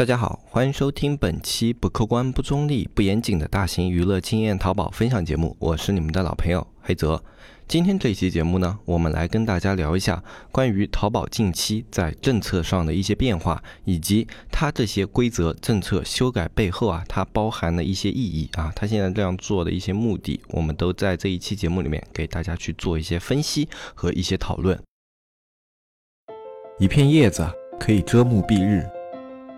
大家好，欢迎收听本期不客观、不中立、不严谨的大型娱乐经验淘宝分享节目，我是你们的老朋友黑泽。今天这一期节目呢，我们来跟大家聊一下关于淘宝近期在政策上的一些变化，以及它这些规则政策修改背后啊，它包含的一些意义啊，它现在这样做的一些目的，我们都在这一期节目里面给大家去做一些分析和一些讨论。一片叶子可以遮目蔽日。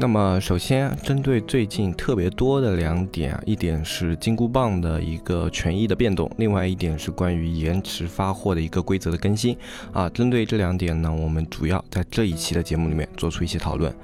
那么，首先针对最近特别多的两点啊，一点是金箍棒的一个权益的变动，另外一点是关于延迟发货的一个规则的更新啊。针对这两点呢，我们主要在这一期的节目里面做出一些讨论。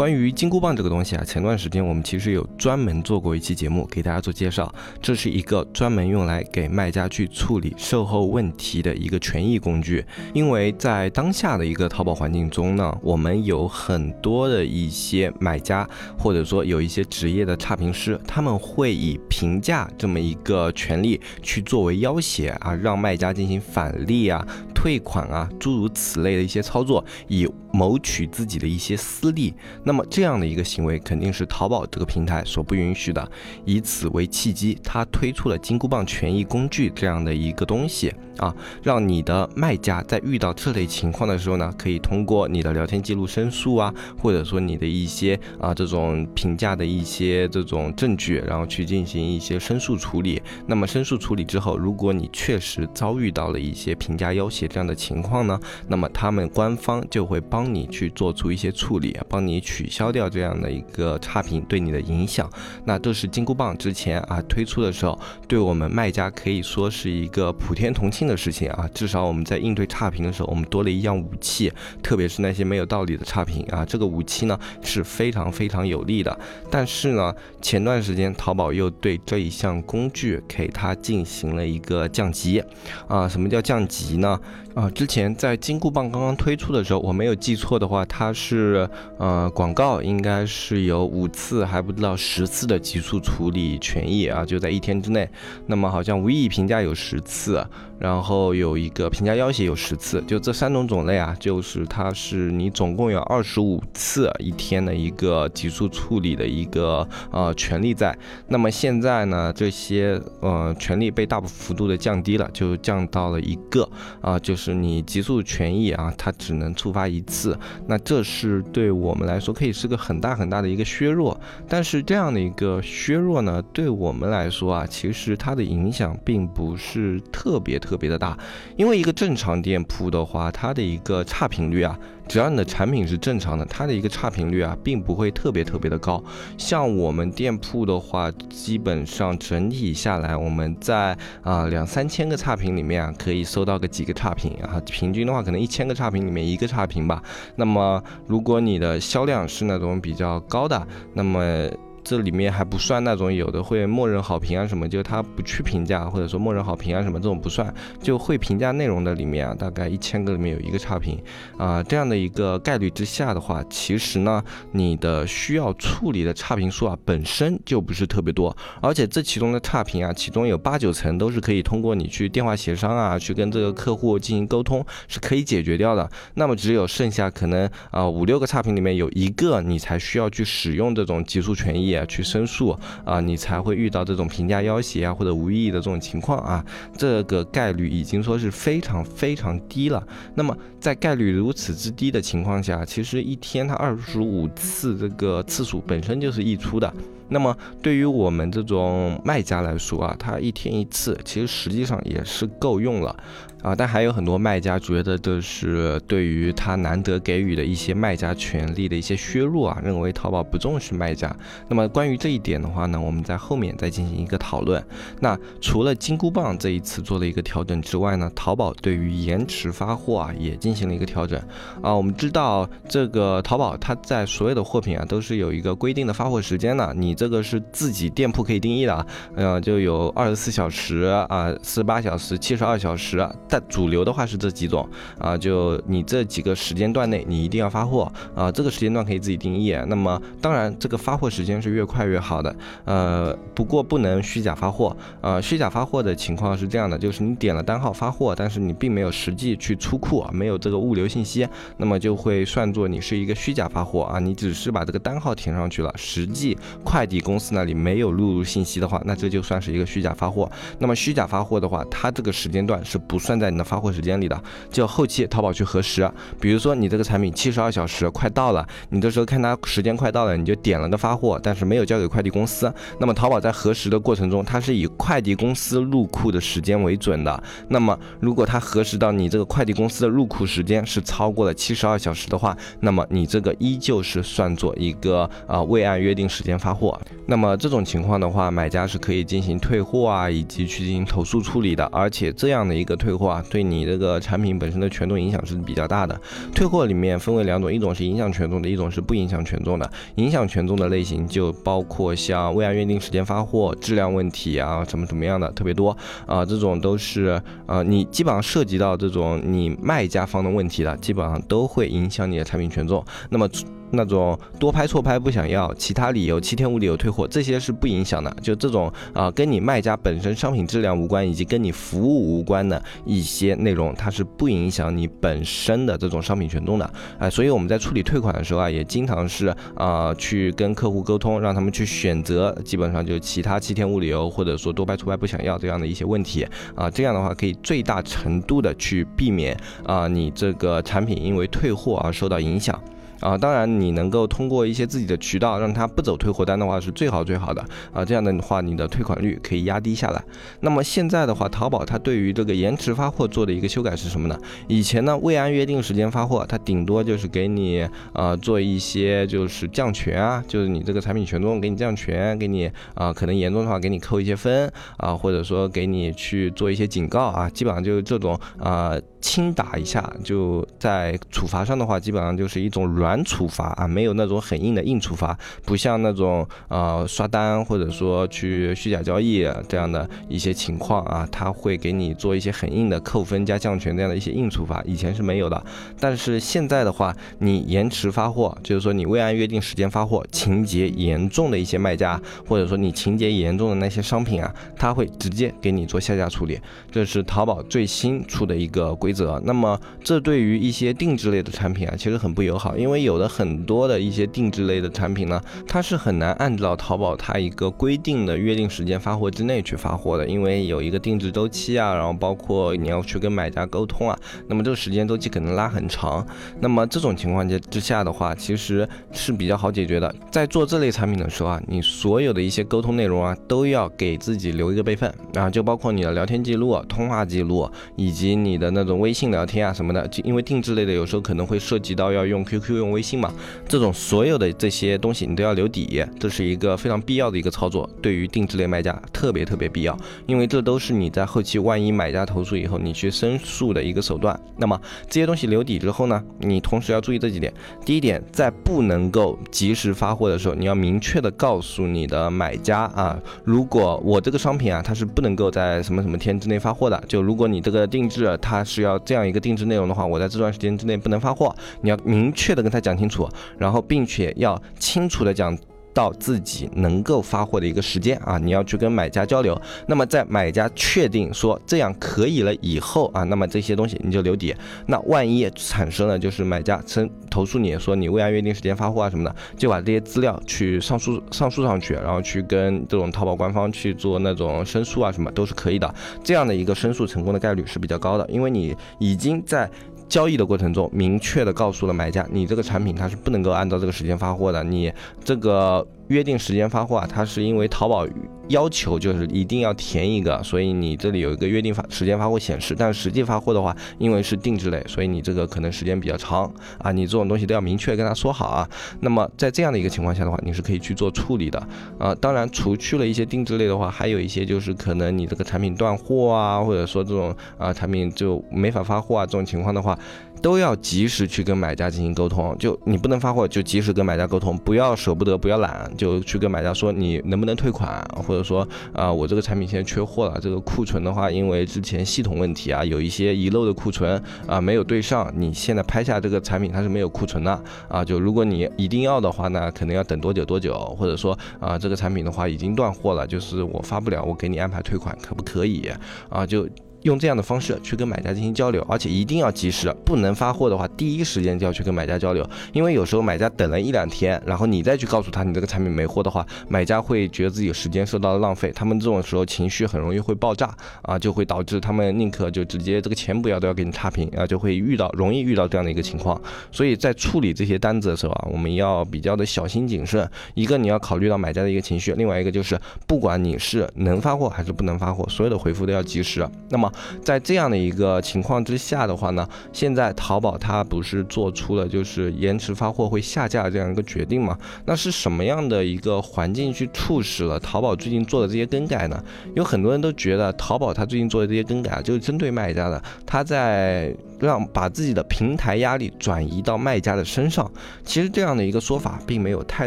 关于金箍棒这个东西啊，前段时间我们其实有专门做过一期节目给大家做介绍。这是一个专门用来给卖家去处理售后问题的一个权益工具。因为在当下的一个淘宝环境中呢，我们有很多的一些买家，或者说有一些职业的差评师，他们会以评价这么一个权利去作为要挟啊，让卖家进行返利啊、退款啊，诸如此类的一些操作，以谋取自己的一些私利。那那么这样的一个行为肯定是淘宝这个平台所不允许的，以此为契机，他推出了金箍棒权益工具这样的一个东西。啊，让你的卖家在遇到这类情况的时候呢，可以通过你的聊天记录申诉啊，或者说你的一些啊这种评价的一些这种证据，然后去进行一些申诉处理。那么申诉处理之后，如果你确实遭遇到了一些评价要挟这样的情况呢，那么他们官方就会帮你去做出一些处理，帮你取。消掉这样的一个差评对你的影响，那这是金箍棒之前啊推出的时候，对我们卖家可以说是一个普天同庆的事情啊。至少我们在应对差评的时候，我们多了一样武器，特别是那些没有道理的差评啊，这个武器呢是非常非常有利的。但是呢，前段时间淘宝又对这一项工具给它进行了一个降级啊。什么叫降级呢？啊，之前在金箍棒刚刚推出的时候，我没有记错的话，它是呃广告应该是有五次还不到十次的极速处理权益啊，就在一天之内。那么好像无意义评价有十次。然后然后有一个评价要挟有十次，就这三种种类啊，就是它是你总共有二十五次一天的一个极速处理的一个呃权利在。那么现在呢，这些呃权利被大幅度的降低了，就降到了一个啊，就是你极速权益啊，它只能触发一次。那这是对我们来说可以是个很大很大的一个削弱。但是这样的一个削弱呢，对我们来说啊，其实它的影响并不是特别特别。别的大，因为一个正常店铺的话，它的一个差评率啊，只要你的产品是正常的，它的一个差评率啊，并不会特别特别的高。像我们店铺的话，基本上整体下来，我们在啊两三千个差评里面啊，可以收到个几个差评啊，平均的话，可能一千个差评里面一个差评吧。那么如果你的销量是那种比较高的，那么。这里面还不算那种有的会默认好评啊什么，就他不去评价或者说默认好评啊什么这种不算，就会评价内容的里面啊，大概一千个里面有一个差评啊，这样的一个概率之下的话，其实呢，你的需要处理的差评数啊本身就不是特别多，而且这其中的差评啊，其中有八九成都是可以通过你去电话协商啊，去跟这个客户进行沟通是可以解决掉的，那么只有剩下可能啊五六个差评里面有一个你才需要去使用这种极速权益。去申诉啊，你才会遇到这种评价要挟啊或者无意义的这种情况啊，这个概率已经说是非常非常低了。那么在概率如此之低的情况下，其实一天它二十五次这个次数本身就是溢出的。那么对于我们这种卖家来说啊，他一天一次，其实实际上也是够用了。啊，但还有很多卖家觉得这是对于他难得给予的一些卖家权利的一些削弱啊，认为淘宝不重视卖家。那么关于这一点的话呢，我们在后面再进行一个讨论。那除了金箍棒这一次做了一个调整之外呢，淘宝对于延迟发货啊也进行了一个调整啊。我们知道这个淘宝它在所有的货品啊都是有一个规定的发货时间的，你这个是自己店铺可以定义的啊，呃，就有二十四小时啊、四十八小时、七十二小时，但主流的话是这几种啊，就你这几个时间段内你一定要发货啊，这个时间段可以自己定义。那么当然这个发货时间是越快越好的，呃，不过不能虚假发货，呃，虚假发货的情况是这样的，就是你点了单号发货，但是你并没有实际去出库啊，没有这个物流信息，那么就会算作你是一个虚假发货啊，你只是把这个单号填上去了，实际快递公司那里没有录入信息的话，那这就算是一个虚假发货。那么虚假发货的话，它这个时间段是不算在你的发货时间里的，就后期淘宝去核实。比如说你这个产品七十二小时快到了，你这时候看它时间快到了，你就点了个发货，但是没有交给快递公司。那么淘宝在核实的过程中，它是以快递公司入库的时间为准的。那么如果它核实到你这个快递公司的入库时间是超过了七十二小时的话，那么你这个依旧是算作一个啊未按约定时间发货。那么这种情况的话，买家是可以进行退货啊，以及去进行投诉处理的。而且这样的一个退货啊，对你这个产品本身的权重影响是比较大的。退货里面分为两种，一种是影响权重的，一种是不影响权重的。影响权重的类型就包括像未按约定时间发货、质量问题啊，什么什么样的特别多啊，这种都是呃，你基本上涉及到这种你卖家方的问题的，基本上都会影响你的产品权重。那么。那种多拍错拍不想要，其他理由七天无理由退货，这些是不影响的。就这种啊，跟你卖家本身商品质量无关，以及跟你服务无关的一些内容，它是不影响你本身的这种商品权重的。哎，所以我们在处理退款的时候啊，也经常是啊去跟客户沟通，让他们去选择，基本上就其他七天无理由，或者说多拍错拍不想要这样的一些问题啊。这样的话可以最大程度的去避免啊你这个产品因为退货而受到影响。啊，当然，你能够通过一些自己的渠道，让他不走退货单的话，是最好最好的啊。这样的话，你的退款率可以压低下来。那么现在的话，淘宝它对于这个延迟发货做的一个修改是什么呢？以前呢，未按约定时间发货，它顶多就是给你呃做一些就是降权啊，就是你这个产品权重给你降权，给你啊可能严重的话给你扣一些分啊，或者说给你去做一些警告啊，基本上就是这种啊轻打一下，就在处罚上的话，基本上就是一种软。软处罚啊，没有那种很硬的硬处罚，不像那种呃刷单或者说去虚假交易这样的一些情况啊，他会给你做一些很硬的扣分加降权这样的一些硬处罚，以前是没有的。但是现在的话，你延迟发货，就是说你未按约定时间发货，情节严重的一些卖家，或者说你情节严重的那些商品啊，他会直接给你做下架处理，这是淘宝最新出的一个规则。那么这对于一些定制类的产品啊，其实很不友好，因为有的很多的一些定制类的产品呢，它是很难按照淘宝它一个规定的约定时间发货之内去发货的，因为有一个定制周期啊，然后包括你要去跟买家沟通啊，那么这个时间周期可能拉很长。那么这种情况之之下的话，其实是比较好解决的。在做这类产品的时候啊，你所有的一些沟通内容啊，都要给自己留一个备份啊，就包括你的聊天记录、通话记录，以及你的那种微信聊天啊什么的，因为定制类的有时候可能会涉及到要用 QQ 用。微信嘛，这种所有的这些东西你都要留底，这是一个非常必要的一个操作，对于定制类卖家特别特别必要，因为这都是你在后期万一买家投诉以后，你去申诉的一个手段。那么这些东西留底之后呢，你同时要注意这几点。第一点，在不能够及时发货的时候，你要明确的告诉你的买家啊，如果我这个商品啊，它是不能够在什么什么天之内发货的，就如果你这个定制它是要这样一个定制内容的话，我在这段时间之内不能发货，你要明确的跟他讲清楚，然后并且要清楚的讲。到自己能够发货的一个时间啊，你要去跟买家交流。那么在买家确定说这样可以了以后啊，那么这些东西你就留底。那万一产生了就是买家称投诉你说你未按约定时间发货啊什么的，就把这些资料去上诉上诉上去，然后去跟这种淘宝官方去做那种申诉啊什么都是可以的。这样的一个申诉成功的概率是比较高的，因为你已经在交易的过程中明确的告诉了买家，你这个产品它是不能够按照这个时间发货的，你这个。约定时间发货啊，它是因为淘宝要求就是一定要填一个，所以你这里有一个约定发时间发货显示。但实际发货的话，因为是定制类，所以你这个可能时间比较长啊。你这种东西都要明确跟他说好啊。那么在这样的一个情况下的话，你是可以去做处理的啊。当然，除去了一些定制类的话，还有一些就是可能你这个产品断货啊，或者说这种啊产品就没法发货啊这种情况的话，都要及时去跟买家进行沟通。就你不能发货，就及时跟买家沟通，不要舍不得，不要懒，就去跟买家说你能不能退款，或者说啊，我这个产品现在缺货了，这个库存的话，因为之前系统问题啊，有一些遗漏的库存啊没有对上，你现在拍下这个产品它是没有库存的啊。就如果你一定要的话呢，可能要等多久多久，或者说啊这个产品的话已经断货了，就是我发不了，我给你安排退款，可不可以啊？就。用这样的方式去跟买家进行交流，而且一定要及时，不能发货的话，第一时间就要去跟买家交流，因为有时候买家等了一两天，然后你再去告诉他你这个产品没货的话，买家会觉得自己时间受到了浪费，他们这种时候情绪很容易会爆炸啊，就会导致他们宁可就直接这个钱不要都要给你差评啊，就会遇到容易遇到这样的一个情况，所以在处理这些单子的时候啊，我们要比较的小心谨慎，一个你要考虑到买家的一个情绪，另外一个就是不管你是能发货还是不能发货，所有的回复都要及时，那么。在这样的一个情况之下的话呢，现在淘宝它不是做出了就是延迟发货会下架这样一个决定吗？那是什么样的一个环境去促使了淘宝最近做的这些更改呢？有很多人都觉得淘宝它最近做的这些更改啊就是针对卖家的，它在让把自己的平台压力转移到卖家的身上。其实这样的一个说法并没有太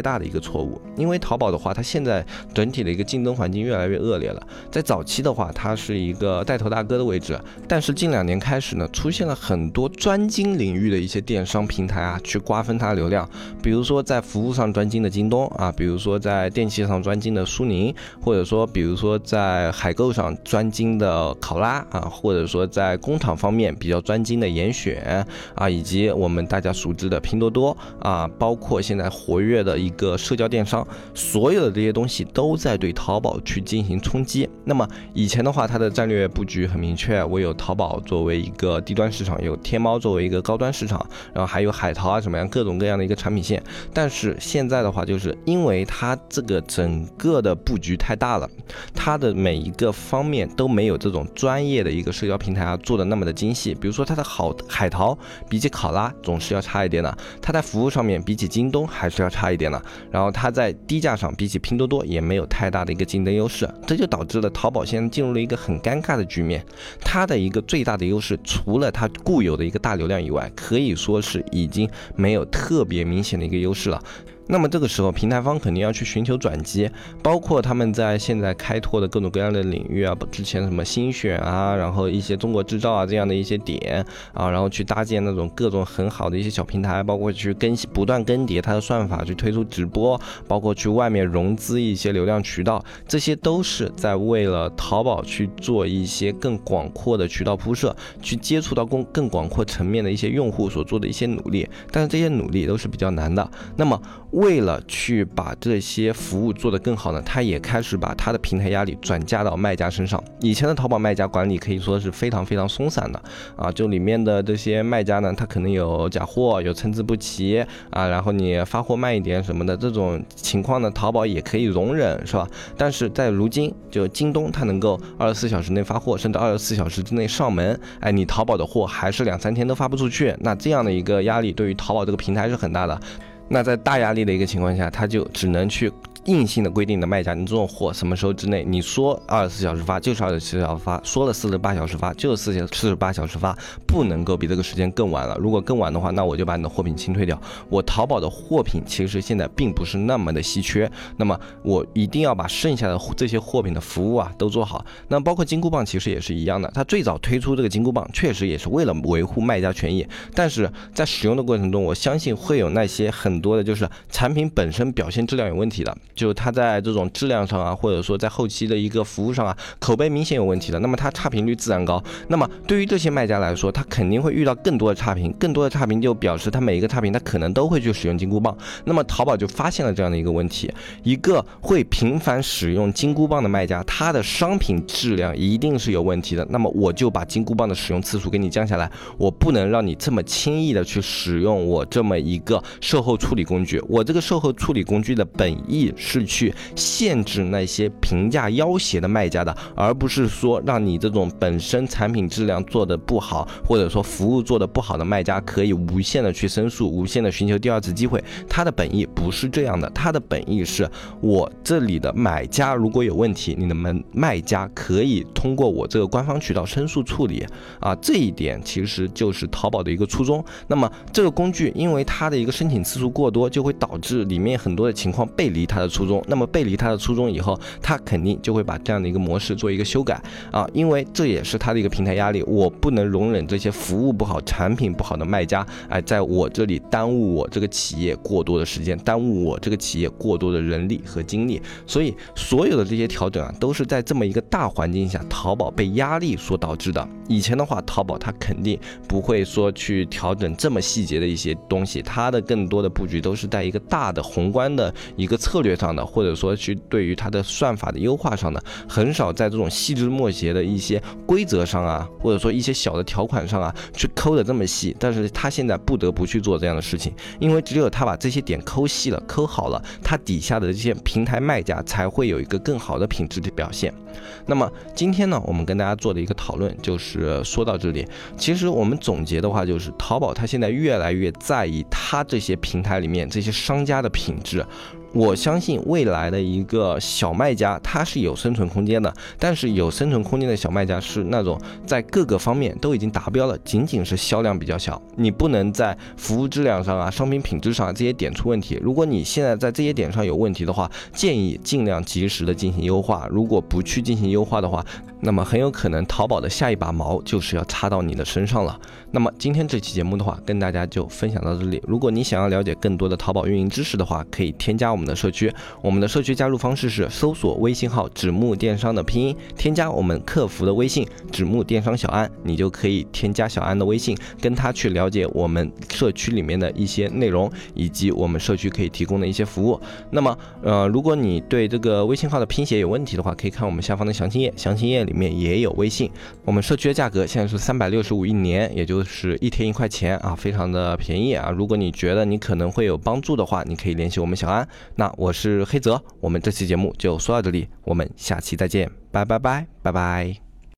大的一个错误，因为淘宝的话，它现在整体的一个竞争环境越来越恶劣了。在早期的话，它是一个带头大哥的位置。但是近两年开始呢，出现了很多专精领域的一些电商平台啊，去瓜分它流量。比如说在服务上专精的京东啊，比如说在电器上专精的苏宁，或者说比如说在海购上专精的考拉啊，或者说在工厂方面比较专精的的严选啊，以及我们大家熟知的拼多多啊，包括现在活跃的一个社交电商，所有的这些东西都在对淘宝去进行冲击。那么以前的话，它的战略布局很明确。我有淘宝作为一个低端市场，有天猫作为一个高端市场，然后还有海淘啊，什么样各种各样的一个产品线。但是现在的话，就是因为它这个整个的布局太大了，它的每一个方面都没有这种专业的一个社交平台啊做的那么的精细。比如说它的好海淘比起考拉总是要差一点的，它在服务上面比起京东还是要差一点的，然后它在低价上比起拼多多也没有太大的一个竞争优势，这就导致了淘宝现在进入了一个很尴尬的局面。它的一个最大的优势，除了它固有的一个大流量以外，可以说是已经没有特别明显的一个优势了。那么这个时候，平台方肯定要去寻求转机，包括他们在现在开拓的各种各样的领域啊，之前什么新选啊，然后一些中国制造啊这样的一些点啊，然后去搭建那种各种很好的一些小平台，包括去更新、不断更迭它的算法，去推出直播，包括去外面融资一些流量渠道，这些都是在为了淘宝去做一些更广阔的渠道铺设，去接触到更更广阔层面的一些用户所做的一些努力，但是这些努力都是比较难的。那么为了去把这些服务做得更好呢，他也开始把他的平台压力转嫁到卖家身上。以前的淘宝卖家管理可以说是非常非常松散的啊，就里面的这些卖家呢，他可能有假货，有参差不齐啊，然后你发货慢一点什么的这种情况呢，淘宝也可以容忍，是吧？但是在如今，就京东它能够二十四小时内发货，甚至二十四小时之内上门，哎，你淘宝的货还是两三天都发不出去，那这样的一个压力对于淘宝这个平台是很大的。那在大压力的一个情况下，他就只能去。硬性的规定的卖家，你这种货什么时候之内？你说二十四小时发就是二十四小时发，说了四十八小时发就是四小四十八小时发，不能够比这个时间更晚了。如果更晚的话，那我就把你的货品清退掉。我淘宝的货品其实现在并不是那么的稀缺，那么我一定要把剩下的这些货品的服务啊都做好。那包括金箍棒其实也是一样的，它最早推出这个金箍棒确实也是为了维护卖家权益，但是在使用的过程中，我相信会有那些很很多的就是产品本身表现质量有问题的。就是它在这种质量上啊，或者说在后期的一个服务上啊，口碑明显有问题的，那么它差评率自然高。那么对于这些卖家来说，他肯定会遇到更多的差评，更多的差评就表示他每一个差评他可能都会去使用金箍棒。那么淘宝就发现了这样的一个问题：一个会频繁使用金箍棒的卖家，他的商品质量一定是有问题的。那么我就把金箍棒的使用次数给你降下来，我不能让你这么轻易的去使用我这么一个售后处理工具。我这个售后处理工具的本意是去限制那些评价要挟的卖家的，而不是说让你这种本身产品质量做的不好，或者说服务做的不好的卖家可以无限的去申诉，无限的寻求第二次机会。它的本意不是这样的，它的本意是我这里的买家如果有问题，你的门卖家可以通过我这个官方渠道申诉处理啊，这一点其实就是淘宝的一个初衷。那么这个工具因为它的一个申请次数过多，就会导致里面很多的情况背离它的初衷。那么背离它的初衷以后，它肯定就会把这样的一个模式做一个修改啊，因为这也是它的一个平台压力，我不能容忍这些服务不好、产品不好的卖家哎，在我这里耽误我这个企业过多的时间，耽误我这个企业过多的人力和精力。所以所有的这些调整啊，都是在这么一个大环境下，淘宝被压力所导致的。以前的话，淘宝它肯定不会说去调整这么细节的一些东西，它的更多的布局都是在一个大的宏观的一个策略上的，或者说去对于它的算法的优化上的，很少在这种细枝末节的一些规则上啊，或者说一些小的条款上啊，去抠的这么细。但是他现在不得不去做这样的事情，因为只有他把这些点抠细了、抠好了，它底下的这些平台卖家才会有一个更好的品质的表现。那么今天呢，我们跟大家做的一个讨论就是说到这里。其实我们总结的话，就是淘宝它现在越来越在意它这些平台里面这些商家的品质。我相信未来的一个小卖家，他是有生存空间的。但是有生存空间的小卖家是那种在各个方面都已经达标了，仅仅是销量比较小。你不能在服务质量上啊、商品品质上这些点出问题。如果你现在在这些点上有问题的话，建议尽量及时的进行优化。如果不去进行优化的话，那么很有可能淘宝的下一把毛就是要插到你的身上了。那么今天这期节目的话，跟大家就分享到这里。如果你想要了解更多的淘宝运营知识的话，可以添加我们。的社区，我们的社区加入方式是搜索微信号“指木电商”的拼音，添加我们客服的微信“指木电商小安”，你就可以添加小安的微信，跟他去了解我们社区里面的一些内容，以及我们社区可以提供的一些服务。那么，呃，如果你对这个微信号的拼写有问题的话，可以看我们下方的详情页，详情页里面也有微信。我们社区的价格现在是三百六十五一年，也就是一天一块钱啊，非常的便宜啊。如果你觉得你可能会有帮助的话，你可以联系我们小安。那我是黑泽，我们这期节目就说到这里，我们下期再见，拜拜拜拜拜。